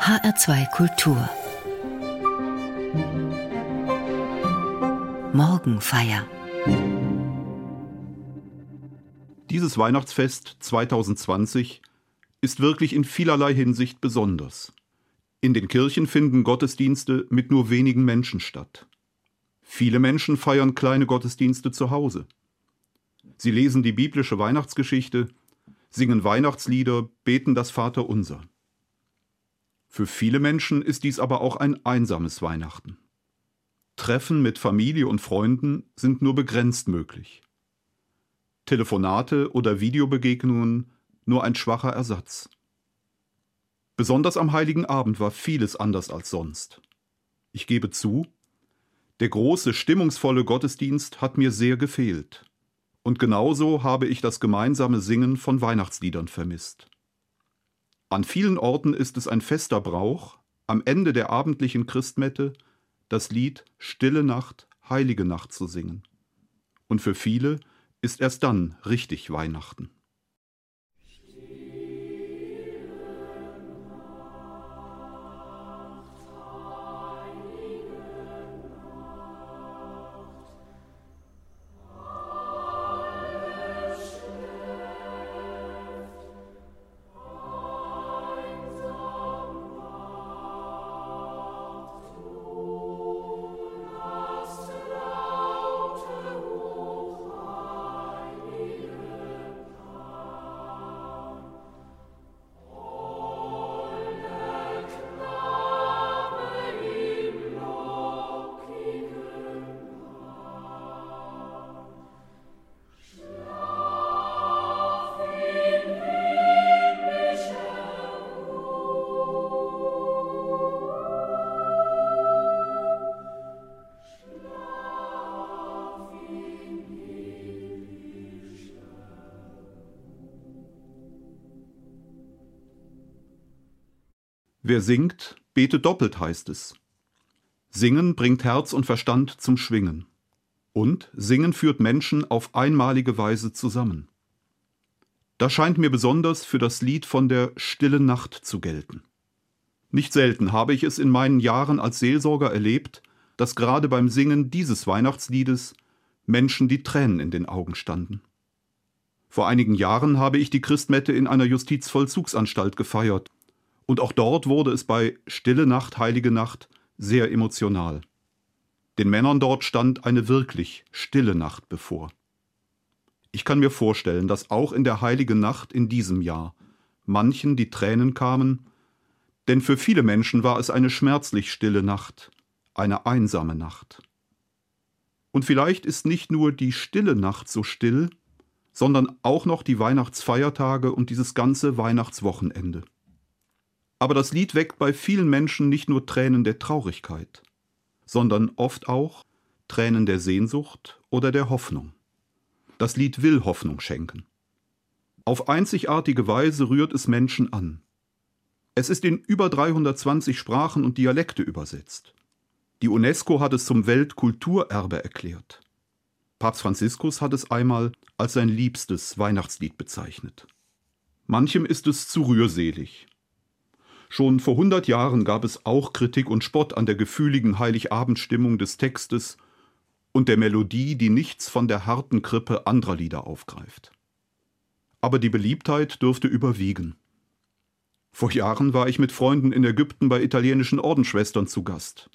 HR2 Kultur Morgenfeier Dieses Weihnachtsfest 2020 ist wirklich in vielerlei Hinsicht besonders. In den Kirchen finden Gottesdienste mit nur wenigen Menschen statt. Viele Menschen feiern kleine Gottesdienste zu Hause. Sie lesen die biblische Weihnachtsgeschichte, singen Weihnachtslieder, beten das Vaterunser. Für viele Menschen ist dies aber auch ein einsames Weihnachten. Treffen mit Familie und Freunden sind nur begrenzt möglich. Telefonate oder Videobegegnungen nur ein schwacher Ersatz. Besonders am heiligen Abend war vieles anders als sonst. Ich gebe zu, der große, stimmungsvolle Gottesdienst hat mir sehr gefehlt. Und genauso habe ich das gemeinsame Singen von Weihnachtsliedern vermisst. An vielen Orten ist es ein fester Brauch, am Ende der abendlichen Christmette das Lied Stille Nacht, heilige Nacht zu singen. Und für viele ist erst dann richtig Weihnachten. Wer singt, betet doppelt, heißt es. Singen bringt Herz und Verstand zum Schwingen. Und Singen führt Menschen auf einmalige Weise zusammen. Das scheint mir besonders für das Lied von der Stille Nacht zu gelten. Nicht selten habe ich es in meinen Jahren als Seelsorger erlebt, dass gerade beim Singen dieses Weihnachtsliedes Menschen die Tränen in den Augen standen. Vor einigen Jahren habe ich die Christmette in einer Justizvollzugsanstalt gefeiert und auch dort wurde es bei Stille Nacht, Heilige Nacht sehr emotional. Den Männern dort stand eine wirklich stille Nacht bevor. Ich kann mir vorstellen, dass auch in der heiligen Nacht in diesem Jahr manchen die Tränen kamen, denn für viele Menschen war es eine schmerzlich stille Nacht, eine einsame Nacht. Und vielleicht ist nicht nur die stille Nacht so still, sondern auch noch die Weihnachtsfeiertage und dieses ganze Weihnachtswochenende. Aber das Lied weckt bei vielen Menschen nicht nur Tränen der Traurigkeit, sondern oft auch Tränen der Sehnsucht oder der Hoffnung. Das Lied will Hoffnung schenken. Auf einzigartige Weise rührt es Menschen an. Es ist in über 320 Sprachen und Dialekte übersetzt. Die UNESCO hat es zum Weltkulturerbe erklärt. Papst Franziskus hat es einmal als sein liebstes Weihnachtslied bezeichnet. Manchem ist es zu rührselig, Schon vor hundert Jahren gab es auch Kritik und Spott an der gefühligen Heiligabendstimmung des Textes und der Melodie, die nichts von der harten Krippe anderer Lieder aufgreift. Aber die Beliebtheit dürfte überwiegen. Vor Jahren war ich mit Freunden in Ägypten bei italienischen Ordensschwestern zu Gast.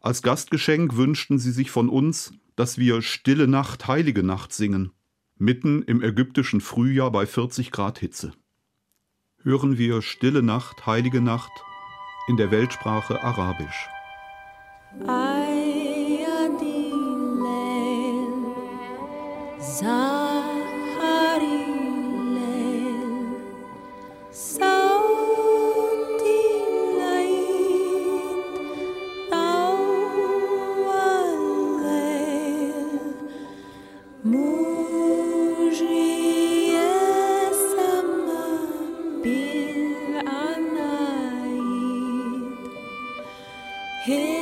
Als Gastgeschenk wünschten sie sich von uns, dass wir Stille Nacht, Heilige Nacht singen, mitten im ägyptischen Frühjahr bei 40 Grad Hitze hören wir Stille Nacht, Heilige Nacht in der Weltsprache Arabisch. Ayadilel, Here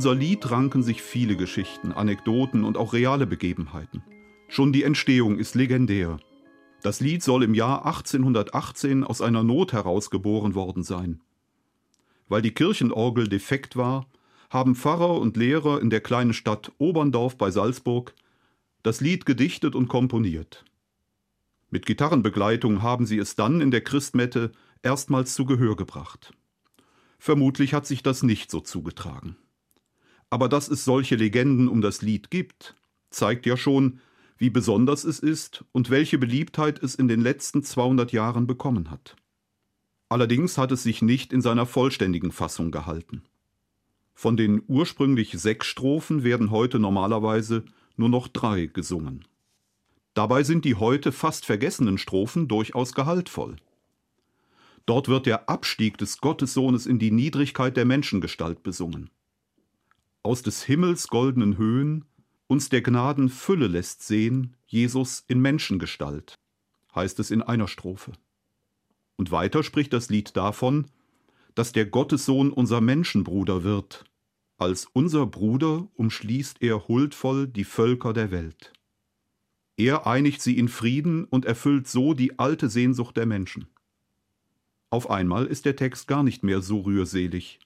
unser Lied ranken sich viele Geschichten, Anekdoten und auch reale Begebenheiten. Schon die Entstehung ist legendär. Das Lied soll im Jahr 1818 aus einer Not herausgeboren worden sein. Weil die Kirchenorgel defekt war, haben Pfarrer und Lehrer in der kleinen Stadt Oberndorf bei Salzburg das Lied gedichtet und komponiert. Mit Gitarrenbegleitung haben sie es dann in der Christmette erstmals zu Gehör gebracht. Vermutlich hat sich das nicht so zugetragen. Aber dass es solche Legenden um das Lied gibt, zeigt ja schon, wie besonders es ist und welche Beliebtheit es in den letzten 200 Jahren bekommen hat. Allerdings hat es sich nicht in seiner vollständigen Fassung gehalten. Von den ursprünglich sechs Strophen werden heute normalerweise nur noch drei gesungen. Dabei sind die heute fast vergessenen Strophen durchaus gehaltvoll. Dort wird der Abstieg des Gottessohnes in die Niedrigkeit der Menschengestalt besungen. Aus des Himmels goldenen Höhen uns der Gnaden Fülle lässt sehen, Jesus in Menschengestalt, heißt es in einer Strophe. Und weiter spricht das Lied davon, dass der Gottessohn unser Menschenbruder wird. Als unser Bruder umschließt er huldvoll die Völker der Welt. Er einigt sie in Frieden und erfüllt so die alte Sehnsucht der Menschen. Auf einmal ist der Text gar nicht mehr so rührselig,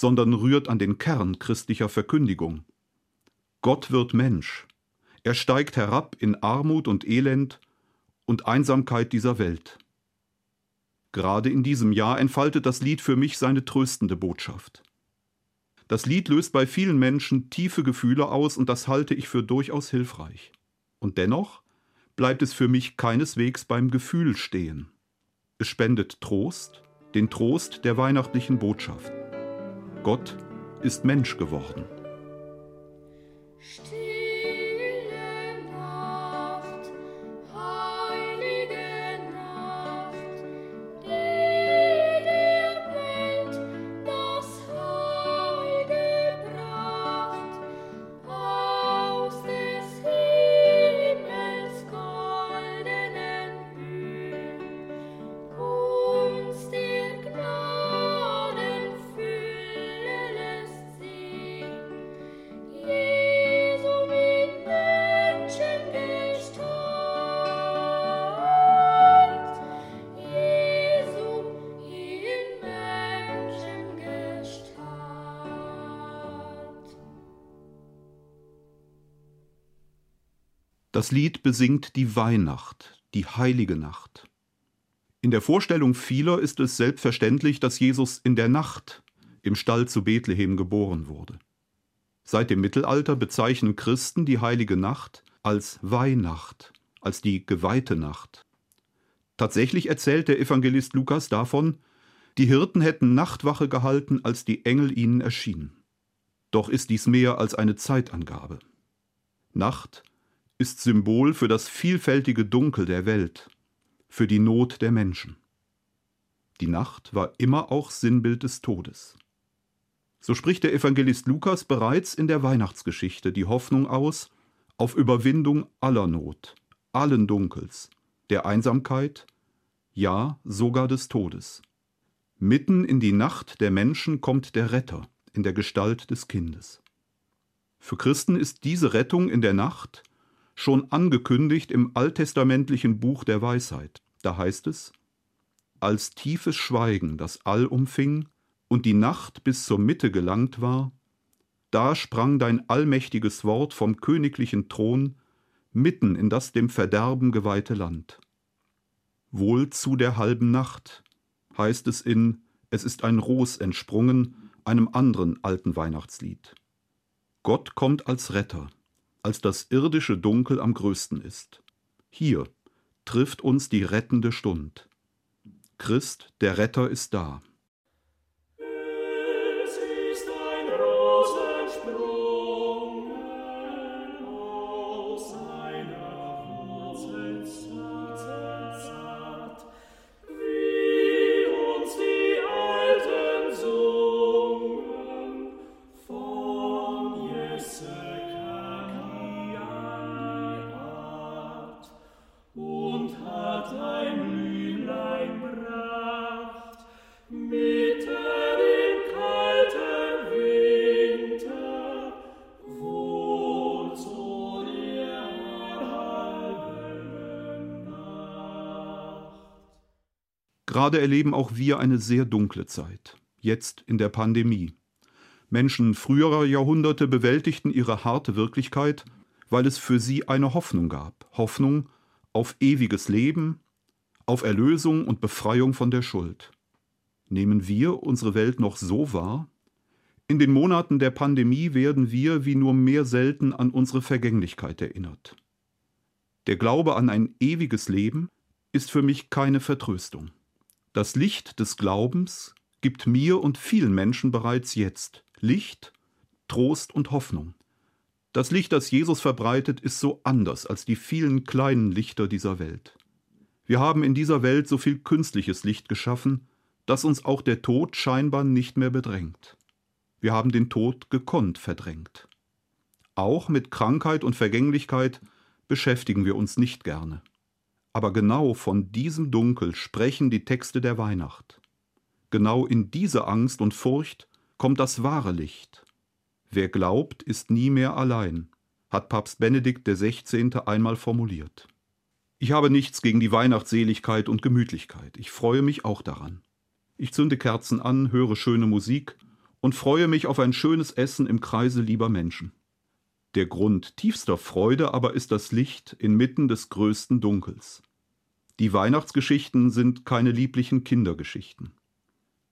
sondern rührt an den Kern christlicher Verkündigung. Gott wird Mensch. Er steigt herab in Armut und Elend und Einsamkeit dieser Welt. Gerade in diesem Jahr entfaltet das Lied für mich seine tröstende Botschaft. Das Lied löst bei vielen Menschen tiefe Gefühle aus und das halte ich für durchaus hilfreich. Und dennoch bleibt es für mich keineswegs beim Gefühl stehen. Es spendet Trost, den Trost der weihnachtlichen Botschaft. Gott ist Mensch geworden. Still. Das Lied besingt die Weihnacht, die heilige Nacht. In der Vorstellung vieler ist es selbstverständlich, dass Jesus in der Nacht im Stall zu Bethlehem geboren wurde. Seit dem Mittelalter bezeichnen Christen die heilige Nacht als Weihnacht, als die geweihte Nacht. Tatsächlich erzählt der Evangelist Lukas davon, die Hirten hätten Nachtwache gehalten, als die Engel ihnen erschienen. Doch ist dies mehr als eine Zeitangabe. Nacht ist Symbol für das vielfältige Dunkel der Welt, für die Not der Menschen. Die Nacht war immer auch Sinnbild des Todes. So spricht der Evangelist Lukas bereits in der Weihnachtsgeschichte die Hoffnung aus auf Überwindung aller Not, allen Dunkels, der Einsamkeit, ja sogar des Todes. Mitten in die Nacht der Menschen kommt der Retter in der Gestalt des Kindes. Für Christen ist diese Rettung in der Nacht schon angekündigt im alttestamentlichen Buch der Weisheit. Da heißt es, als tiefes Schweigen das All umfing und die Nacht bis zur Mitte gelangt war, da sprang dein allmächtiges Wort vom königlichen Thron mitten in das dem Verderben geweihte Land. Wohl zu der halben Nacht, heißt es in Es ist ein Ros entsprungen, einem anderen alten Weihnachtslied. Gott kommt als Retter als das irdische Dunkel am größten ist. Hier trifft uns die rettende Stund. Christ, der Retter, ist da. Gerade erleben auch wir eine sehr dunkle Zeit, jetzt in der Pandemie. Menschen früherer Jahrhunderte bewältigten ihre harte Wirklichkeit, weil es für sie eine Hoffnung gab, Hoffnung auf ewiges Leben, auf Erlösung und Befreiung von der Schuld. Nehmen wir unsere Welt noch so wahr? In den Monaten der Pandemie werden wir wie nur mehr selten an unsere Vergänglichkeit erinnert. Der Glaube an ein ewiges Leben ist für mich keine Vertröstung. Das Licht des Glaubens gibt mir und vielen Menschen bereits jetzt Licht, Trost und Hoffnung. Das Licht, das Jesus verbreitet, ist so anders als die vielen kleinen Lichter dieser Welt. Wir haben in dieser Welt so viel künstliches Licht geschaffen, dass uns auch der Tod scheinbar nicht mehr bedrängt. Wir haben den Tod gekonnt verdrängt. Auch mit Krankheit und Vergänglichkeit beschäftigen wir uns nicht gerne. Aber genau von diesem Dunkel sprechen die Texte der Weihnacht. Genau in diese Angst und Furcht kommt das wahre Licht. Wer glaubt, ist nie mehr allein, hat Papst Benedikt XVI. einmal formuliert. Ich habe nichts gegen die Weihnachtsseligkeit und Gemütlichkeit. Ich freue mich auch daran. Ich zünde Kerzen an, höre schöne Musik und freue mich auf ein schönes Essen im Kreise lieber Menschen. Der Grund tiefster Freude aber ist das Licht inmitten des größten Dunkels. Die Weihnachtsgeschichten sind keine lieblichen Kindergeschichten.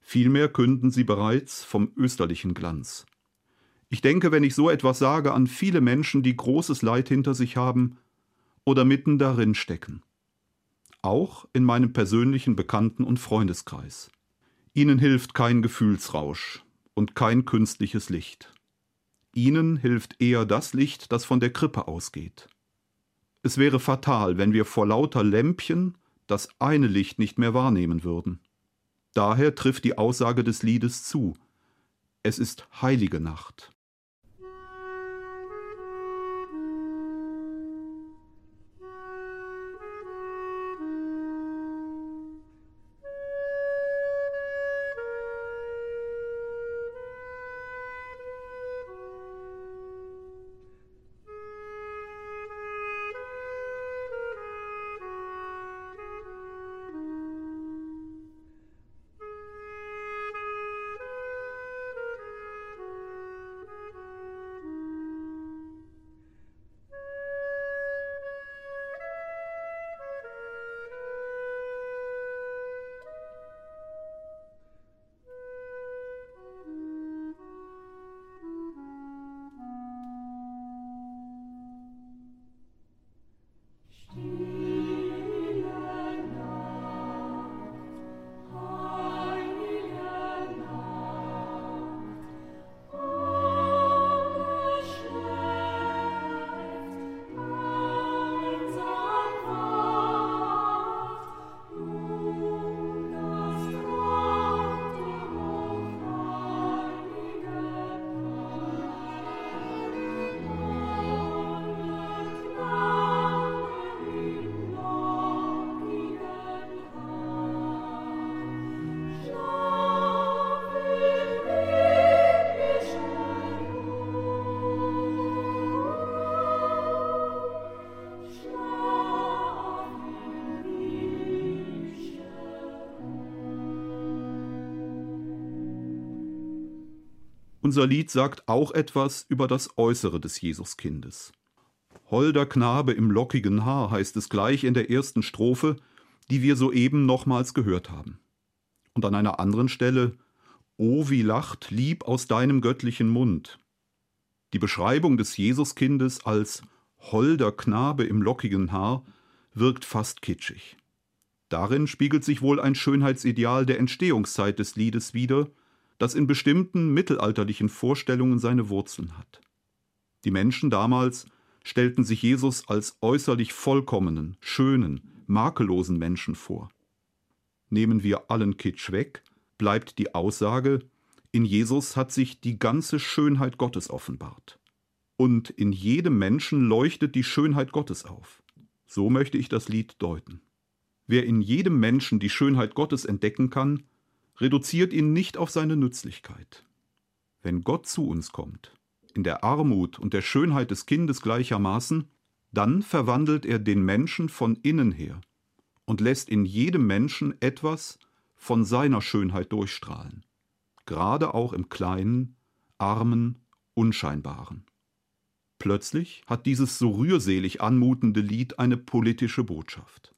Vielmehr künden sie bereits vom österlichen Glanz. Ich denke, wenn ich so etwas sage, an viele Menschen, die großes Leid hinter sich haben oder mitten darin stecken. Auch in meinem persönlichen Bekannten- und Freundeskreis. Ihnen hilft kein Gefühlsrausch und kein künstliches Licht. Ihnen hilft eher das Licht, das von der Krippe ausgeht. Es wäre fatal, wenn wir vor lauter Lämpchen das eine Licht nicht mehr wahrnehmen würden. Daher trifft die Aussage des Liedes zu. Es ist heilige Nacht. Unser Lied sagt auch etwas über das Äußere des Jesuskindes. Holder Knabe im lockigen Haar heißt es gleich in der ersten Strophe, die wir soeben nochmals gehört haben. Und an einer anderen Stelle O wie lacht lieb aus deinem göttlichen Mund. Die Beschreibung des Jesuskindes als holder Knabe im lockigen Haar wirkt fast kitschig. Darin spiegelt sich wohl ein Schönheitsideal der Entstehungszeit des Liedes wider, das in bestimmten mittelalterlichen Vorstellungen seine Wurzeln hat. Die Menschen damals stellten sich Jesus als äußerlich vollkommenen, schönen, makellosen Menschen vor. Nehmen wir allen Kitsch weg, bleibt die Aussage, in Jesus hat sich die ganze Schönheit Gottes offenbart. Und in jedem Menschen leuchtet die Schönheit Gottes auf. So möchte ich das Lied deuten. Wer in jedem Menschen die Schönheit Gottes entdecken kann, reduziert ihn nicht auf seine Nützlichkeit. Wenn Gott zu uns kommt, in der Armut und der Schönheit des Kindes gleichermaßen, dann verwandelt er den Menschen von innen her und lässt in jedem Menschen etwas von seiner Schönheit durchstrahlen, gerade auch im kleinen, armen, unscheinbaren. Plötzlich hat dieses so rührselig anmutende Lied eine politische Botschaft.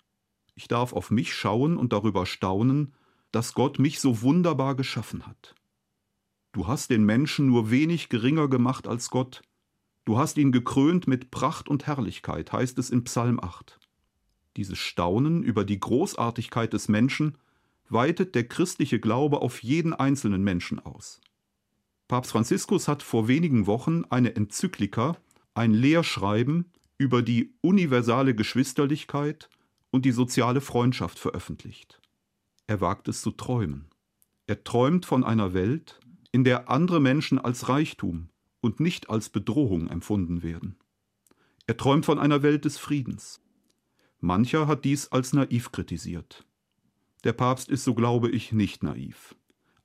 Ich darf auf mich schauen und darüber staunen, dass Gott mich so wunderbar geschaffen hat. Du hast den Menschen nur wenig geringer gemacht als Gott. Du hast ihn gekrönt mit Pracht und Herrlichkeit, heißt es in Psalm 8. Dieses Staunen über die Großartigkeit des Menschen weitet der christliche Glaube auf jeden einzelnen Menschen aus. Papst Franziskus hat vor wenigen Wochen eine Enzyklika, ein Lehrschreiben über die universale Geschwisterlichkeit und die soziale Freundschaft veröffentlicht. Er wagt es zu träumen. Er träumt von einer Welt, in der andere Menschen als Reichtum und nicht als Bedrohung empfunden werden. Er träumt von einer Welt des Friedens. Mancher hat dies als naiv kritisiert. Der Papst ist, so glaube ich, nicht naiv.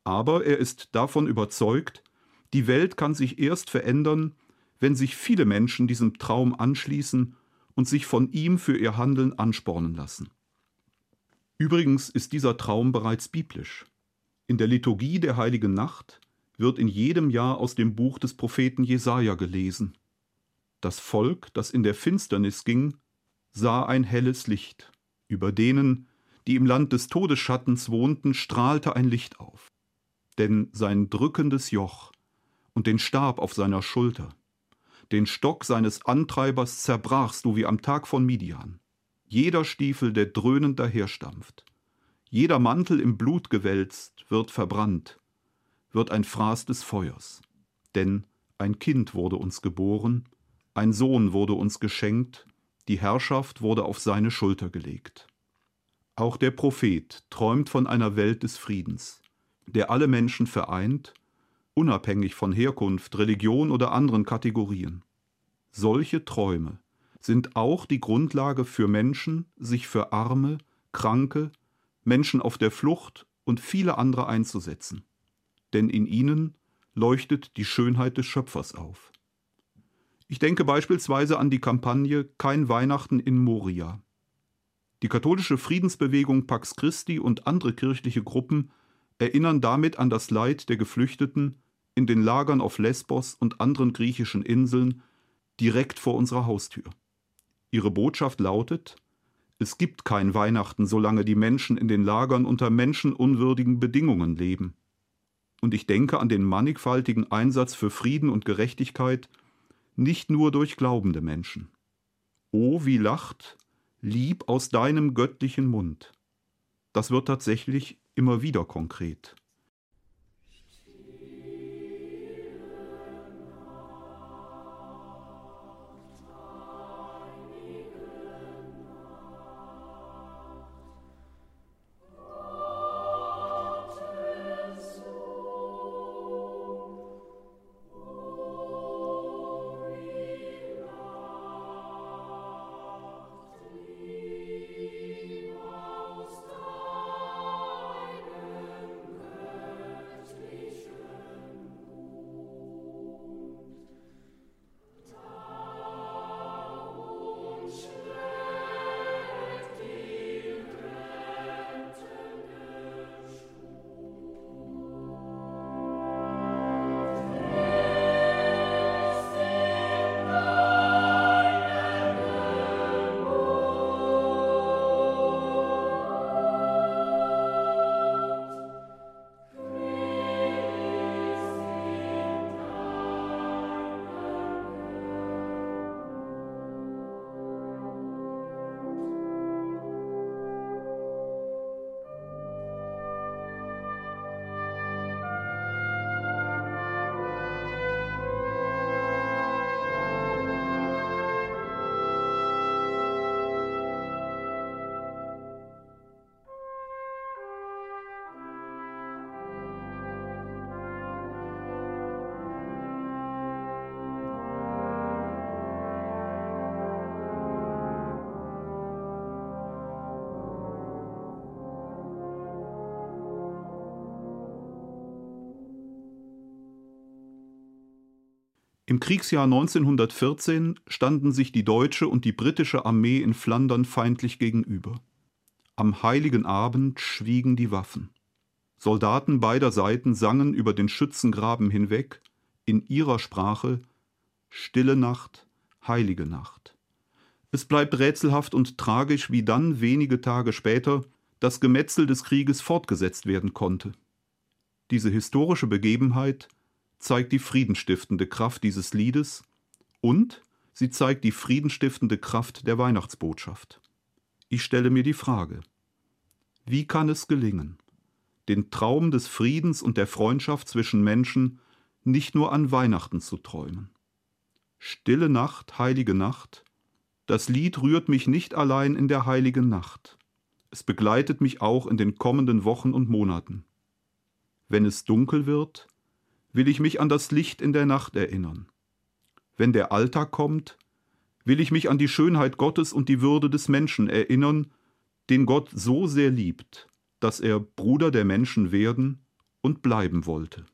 Aber er ist davon überzeugt, die Welt kann sich erst verändern, wenn sich viele Menschen diesem Traum anschließen und sich von ihm für ihr Handeln anspornen lassen. Übrigens ist dieser Traum bereits biblisch. In der Liturgie der Heiligen Nacht wird in jedem Jahr aus dem Buch des Propheten Jesaja gelesen. Das Volk, das in der Finsternis ging, sah ein helles Licht. Über denen, die im Land des Todesschattens wohnten, strahlte ein Licht auf. Denn sein drückendes Joch und den Stab auf seiner Schulter, den Stock seines Antreibers zerbrachst du wie am Tag von Midian. Jeder Stiefel, der dröhnend daherstampft, jeder Mantel im Blut gewälzt, wird verbrannt, wird ein Fraß des Feuers. Denn ein Kind wurde uns geboren, ein Sohn wurde uns geschenkt, die Herrschaft wurde auf seine Schulter gelegt. Auch der Prophet träumt von einer Welt des Friedens, der alle Menschen vereint, unabhängig von Herkunft, Religion oder anderen Kategorien. Solche Träume sind auch die Grundlage für Menschen, sich für Arme, Kranke, Menschen auf der Flucht und viele andere einzusetzen denn in ihnen leuchtet die Schönheit des Schöpfers auf. Ich denke beispielsweise an die Kampagne Kein Weihnachten in Moria. Die katholische Friedensbewegung Pax Christi und andere kirchliche Gruppen erinnern damit an das Leid der Geflüchteten in den Lagern auf Lesbos und anderen griechischen Inseln direkt vor unserer Haustür. Ihre Botschaft lautet, es gibt kein Weihnachten, solange die Menschen in den Lagern unter menschenunwürdigen Bedingungen leben und ich denke an den mannigfaltigen Einsatz für Frieden und Gerechtigkeit, nicht nur durch glaubende Menschen. O wie lacht, lieb aus deinem göttlichen Mund. Das wird tatsächlich immer wieder konkret. Im Kriegsjahr 1914 standen sich die deutsche und die britische Armee in Flandern feindlich gegenüber. Am heiligen Abend schwiegen die Waffen. Soldaten beider Seiten sangen über den Schützengraben hinweg in ihrer Sprache Stille Nacht, heilige Nacht. Es bleibt rätselhaft und tragisch, wie dann wenige Tage später das Gemetzel des Krieges fortgesetzt werden konnte. Diese historische Begebenheit zeigt die friedenstiftende Kraft dieses Liedes und sie zeigt die friedenstiftende Kraft der Weihnachtsbotschaft. Ich stelle mir die Frage, wie kann es gelingen, den Traum des Friedens und der Freundschaft zwischen Menschen nicht nur an Weihnachten zu träumen? Stille Nacht, heilige Nacht, das Lied rührt mich nicht allein in der heiligen Nacht, es begleitet mich auch in den kommenden Wochen und Monaten. Wenn es dunkel wird, will ich mich an das Licht in der Nacht erinnern. Wenn der Alltag kommt, will ich mich an die Schönheit Gottes und die Würde des Menschen erinnern, den Gott so sehr liebt, dass er Bruder der Menschen werden und bleiben wollte.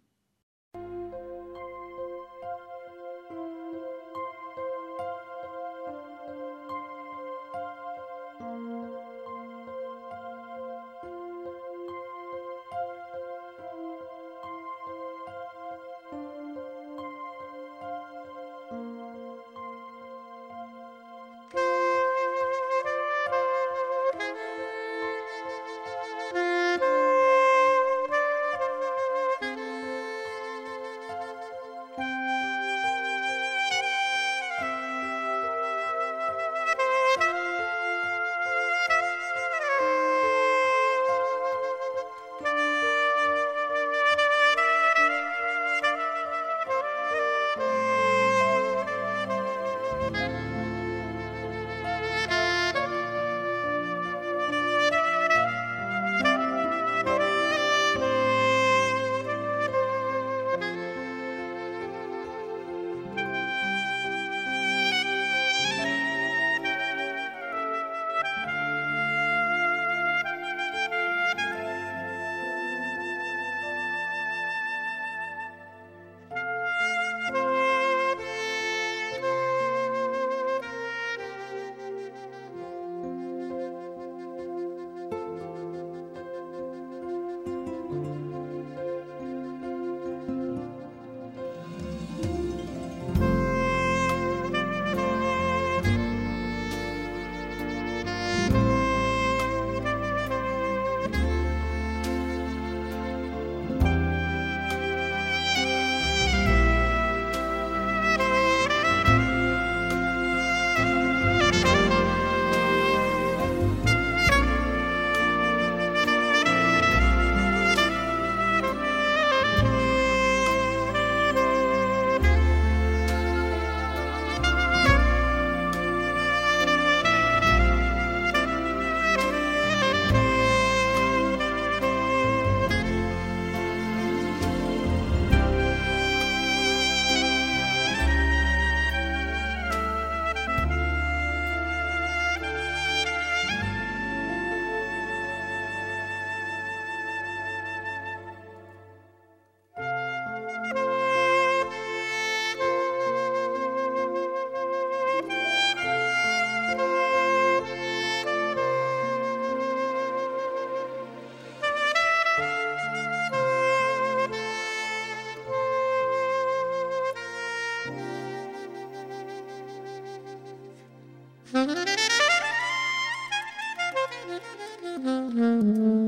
Mm-hmm.